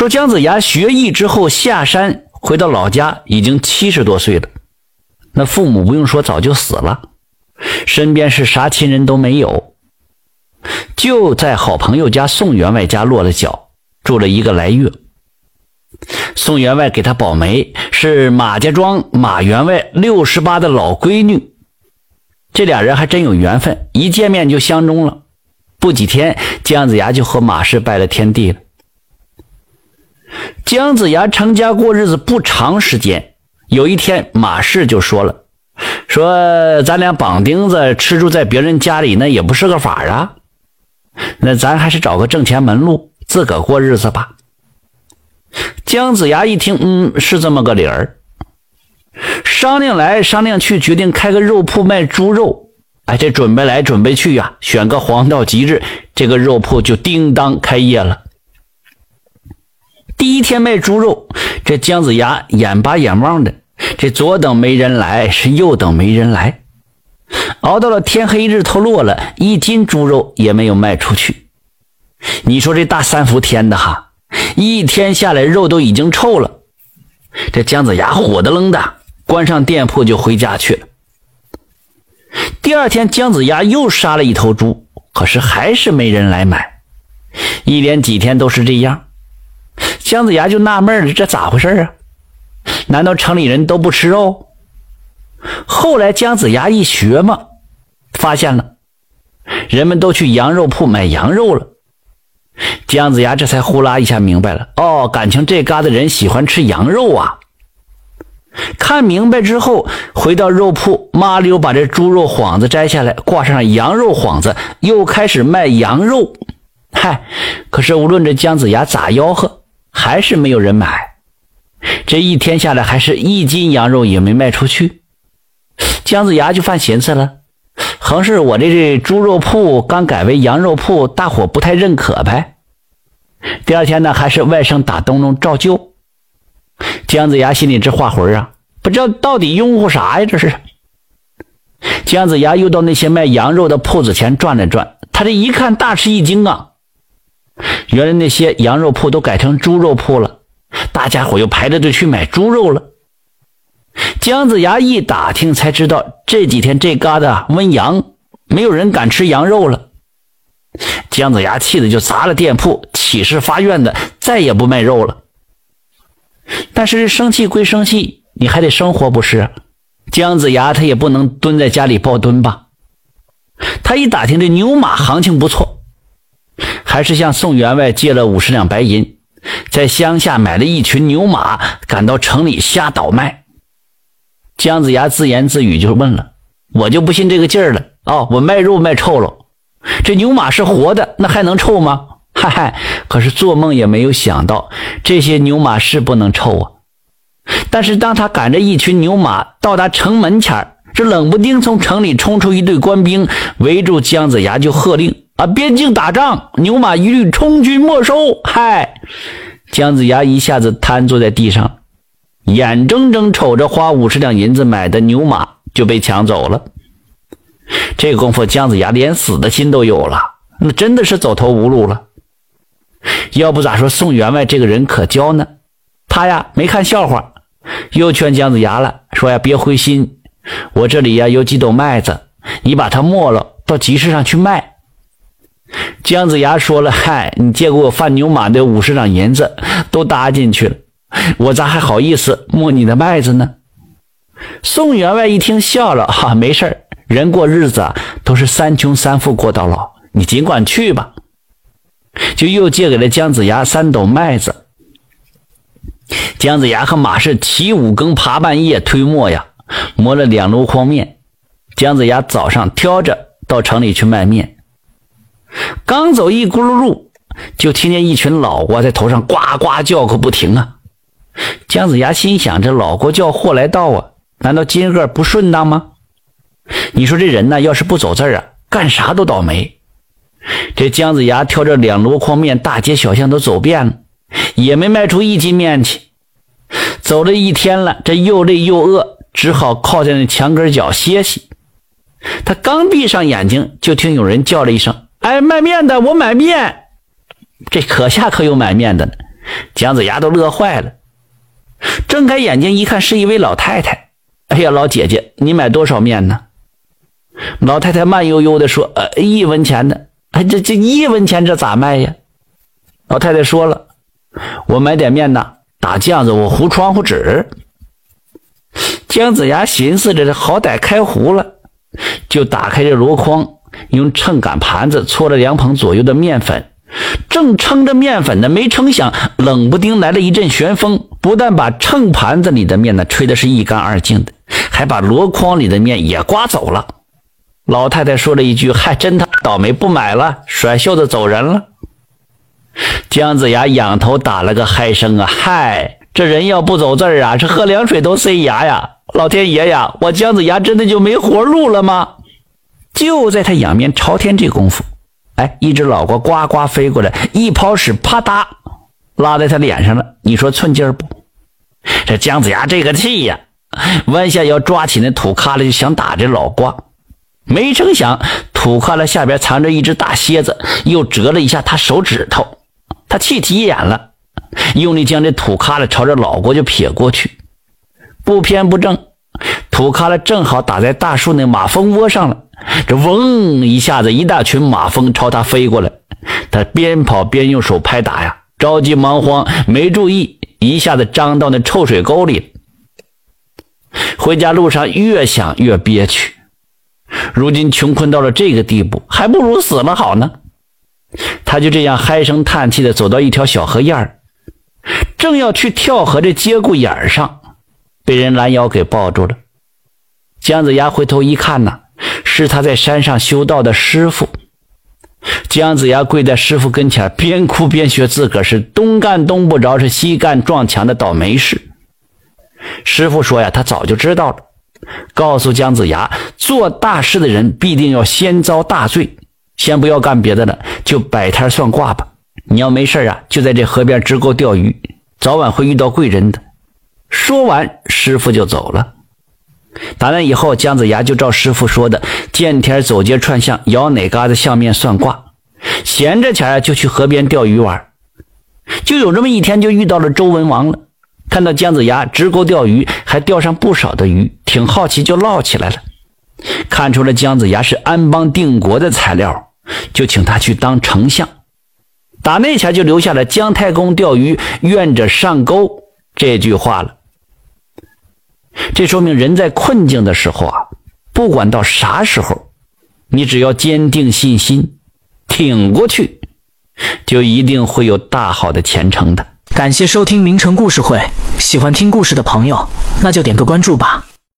说姜子牙学艺之后下山回到老家，已经七十多岁了。那父母不用说，早就死了，身边是啥亲人都没有，就在好朋友家宋员外家落了脚，住了一个来月。宋员外给他保媒，是马家庄马员外六十八的老闺女。这俩人还真有缘分，一见面就相中了。不几天，姜子牙就和马氏拜了天地了。姜子牙成家过日子不长时间，有一天马氏就说了：“说咱俩绑钉子吃住在别人家里，那也不是个法啊。那咱还是找个挣钱门路，自个过日子吧。”姜子牙一听，嗯，是这么个理儿。商量来商量去，决定开个肉铺卖猪肉。哎，这准备来准备去呀，选个黄道吉日，这个肉铺就叮当开业了。第一天卖猪肉，这姜子牙眼巴眼望的，这左等没人来，是右等没人来，熬到了天黑日头落了，一斤猪肉也没有卖出去。你说这大三伏天的哈，一天下来肉都已经臭了，这姜子牙火的愣的，关上店铺就回家去了。第二天，姜子牙又杀了一头猪，可是还是没人来买，一连几天都是这样。姜子牙就纳闷了，这咋回事啊？难道城里人都不吃肉？后来姜子牙一学嘛，发现了，人们都去羊肉铺买羊肉了。姜子牙这才呼啦一下明白了，哦，感情这嘎达人喜欢吃羊肉啊。看明白之后，回到肉铺，麻溜把这猪肉幌子摘下来，挂上羊肉幌子，又开始卖羊肉。嗨，可是无论这姜子牙咋吆喝，还是没有人买。这一天下来，还是一斤羊肉也没卖出去。姜子牙就犯寻思了，横是我这这猪肉铺刚改为羊肉铺，大伙不太认可呗。第二天呢，还是外甥打灯笼照旧。姜子牙心里直画魂啊，不知道到底拥护啥呀？这是。姜子牙又到那些卖羊肉的铺子前转了转，他这一看，大吃一惊啊！原来那些羊肉铺都改成猪肉铺了，大家伙又排着队去买猪肉了。姜子牙一打听，才知道这几天这嘎达瘟阳，没有人敢吃羊肉了。姜子牙气的就砸了店铺，起誓发愿的再也不卖肉了。但是生气归生气，你还得生活不是？姜子牙他也不能蹲在家里抱墩吧？他一打听这牛马行情不错，还是向宋员外借了五十两白银，在乡下买了一群牛马，赶到城里瞎倒卖。姜子牙自言自语就问了：“我就不信这个劲儿了哦，我卖肉卖臭了，这牛马是活的，那还能臭吗？”嗨嗨，可是做梦也没有想到，这些牛马是不能臭啊！但是当他赶着一群牛马到达城门前这冷不丁从城里冲出一队官兵，围住姜子牙就喝令：“啊，边境打仗，牛马一律充军没收！”嗨，姜子牙一下子瘫坐在地上，眼睁睁瞅着花五十两银子买的牛马就被抢走了。这功夫，姜子牙连死的心都有了，那真的是走投无路了。要不咋说宋员外这个人可交呢？他呀没看笑话，又劝姜子牙了，说呀别灰心，我这里呀有几斗麦子，你把它磨了，到集市上去卖。姜子牙说了，嗨，你借给我贩牛马的五十两银子都搭进去了，我咋还好意思磨你的麦子呢？宋员外一听笑了，哈，没事人过日子啊都是三穷三富过到老，你尽管去吧。就又借给了姜子牙三斗麦子。姜子牙和马氏起五更爬半夜推磨呀，磨了两箩筐面。姜子牙早上挑着到城里去卖面，刚走一咕噜路，就听见一群老瓜在头上呱呱叫个不停啊！姜子牙心想：这老瓜叫祸来到啊，难道今个不顺当吗？你说这人呢，要是不走字啊，干啥都倒霉。这姜子牙挑着两箩筐面，大街小巷都走遍了，也没卖出一斤面去。走了一天了，这又累又饿，只好靠在那墙根角歇息。他刚闭上眼睛，就听有人叫了一声：“哎，卖面的，我买面。”这可下可有买面的呢。姜子牙都乐坏了，睁开眼睛一看，是一位老太太。哎呀，老姐姐，你买多少面呢？老太太慢悠悠的说：“呃，一文钱的。哎，这这一文钱，这咋卖呀？”老太太说了：“我买点面呢，打酱子，我糊窗户纸。”姜子牙寻思着，好歹开糊了，就打开这箩筐，用秤杆盘子搓了两捧左右的面粉。正称着面粉呢，没成想冷不丁来了一阵旋风，不但把秤盘子里的面呢吹的是一干二净的，还把箩筐里的面也刮走了。老太太说了一句：“嗨，真他倒霉，不买了。”甩袖子走人了。姜子牙仰头打了个嗨声啊！嗨，这人要不走字儿啊，这喝凉水都塞牙呀！老天爷呀，我姜子牙真的就没活路了吗？就在他仰面朝天这功夫。哎，一只老瓜呱呱飞过来，一抛屎，啪嗒，拉在他脸上了。你说寸劲不？这姜子牙这个气呀，弯下腰抓起那土卡了，就想打这老瓜。没成想，土卡了下边藏着一只大蝎子，又折了一下他手指头。他气急眼了，用力将这土卡了朝着老瓜就撇过去，不偏不正，土卡了正好打在大树那马蜂窝上了。这嗡一下子，一大群马蜂朝他飞过来，他边跑边用手拍打呀，着急忙慌，没注意，一下子张到那臭水沟里。回家路上越想越憋屈，如今穷困到了这个地步，还不如死了好呢。他就这样唉声叹气的走到一条小河沿儿，正要去跳河这节骨眼上，被人拦腰给抱住了。姜子牙回头一看呐。是他在山上修道的师傅姜子牙跪在师傅跟前，边哭边学自个儿是东干东不着，是西干撞墙的倒霉事。师傅说呀，他早就知道了，告诉姜子牙，做大事的人必定要先遭大罪。先不要干别的了，就摆摊算卦吧。你要没事啊，就在这河边支钩钓鱼，早晚会遇到贵人的。说完，师傅就走了。打那以后，姜子牙就照师傅说的，见天走街串巷，摇哪嘎子相面算卦，闲着钱就去河边钓鱼玩。就有这么一天，就遇到了周文王了。看到姜子牙直钩钓鱼，还钓上不少的鱼，挺好奇，就唠起来了。看出了姜子牙是安邦定国的材料，就请他去当丞相。打那前就留下了“姜太公钓鱼，愿者上钩”这句话了。这说明人在困境的时候啊，不管到啥时候，你只要坚定信心，挺过去，就一定会有大好的前程的。感谢收听名城故事会，喜欢听故事的朋友，那就点个关注吧。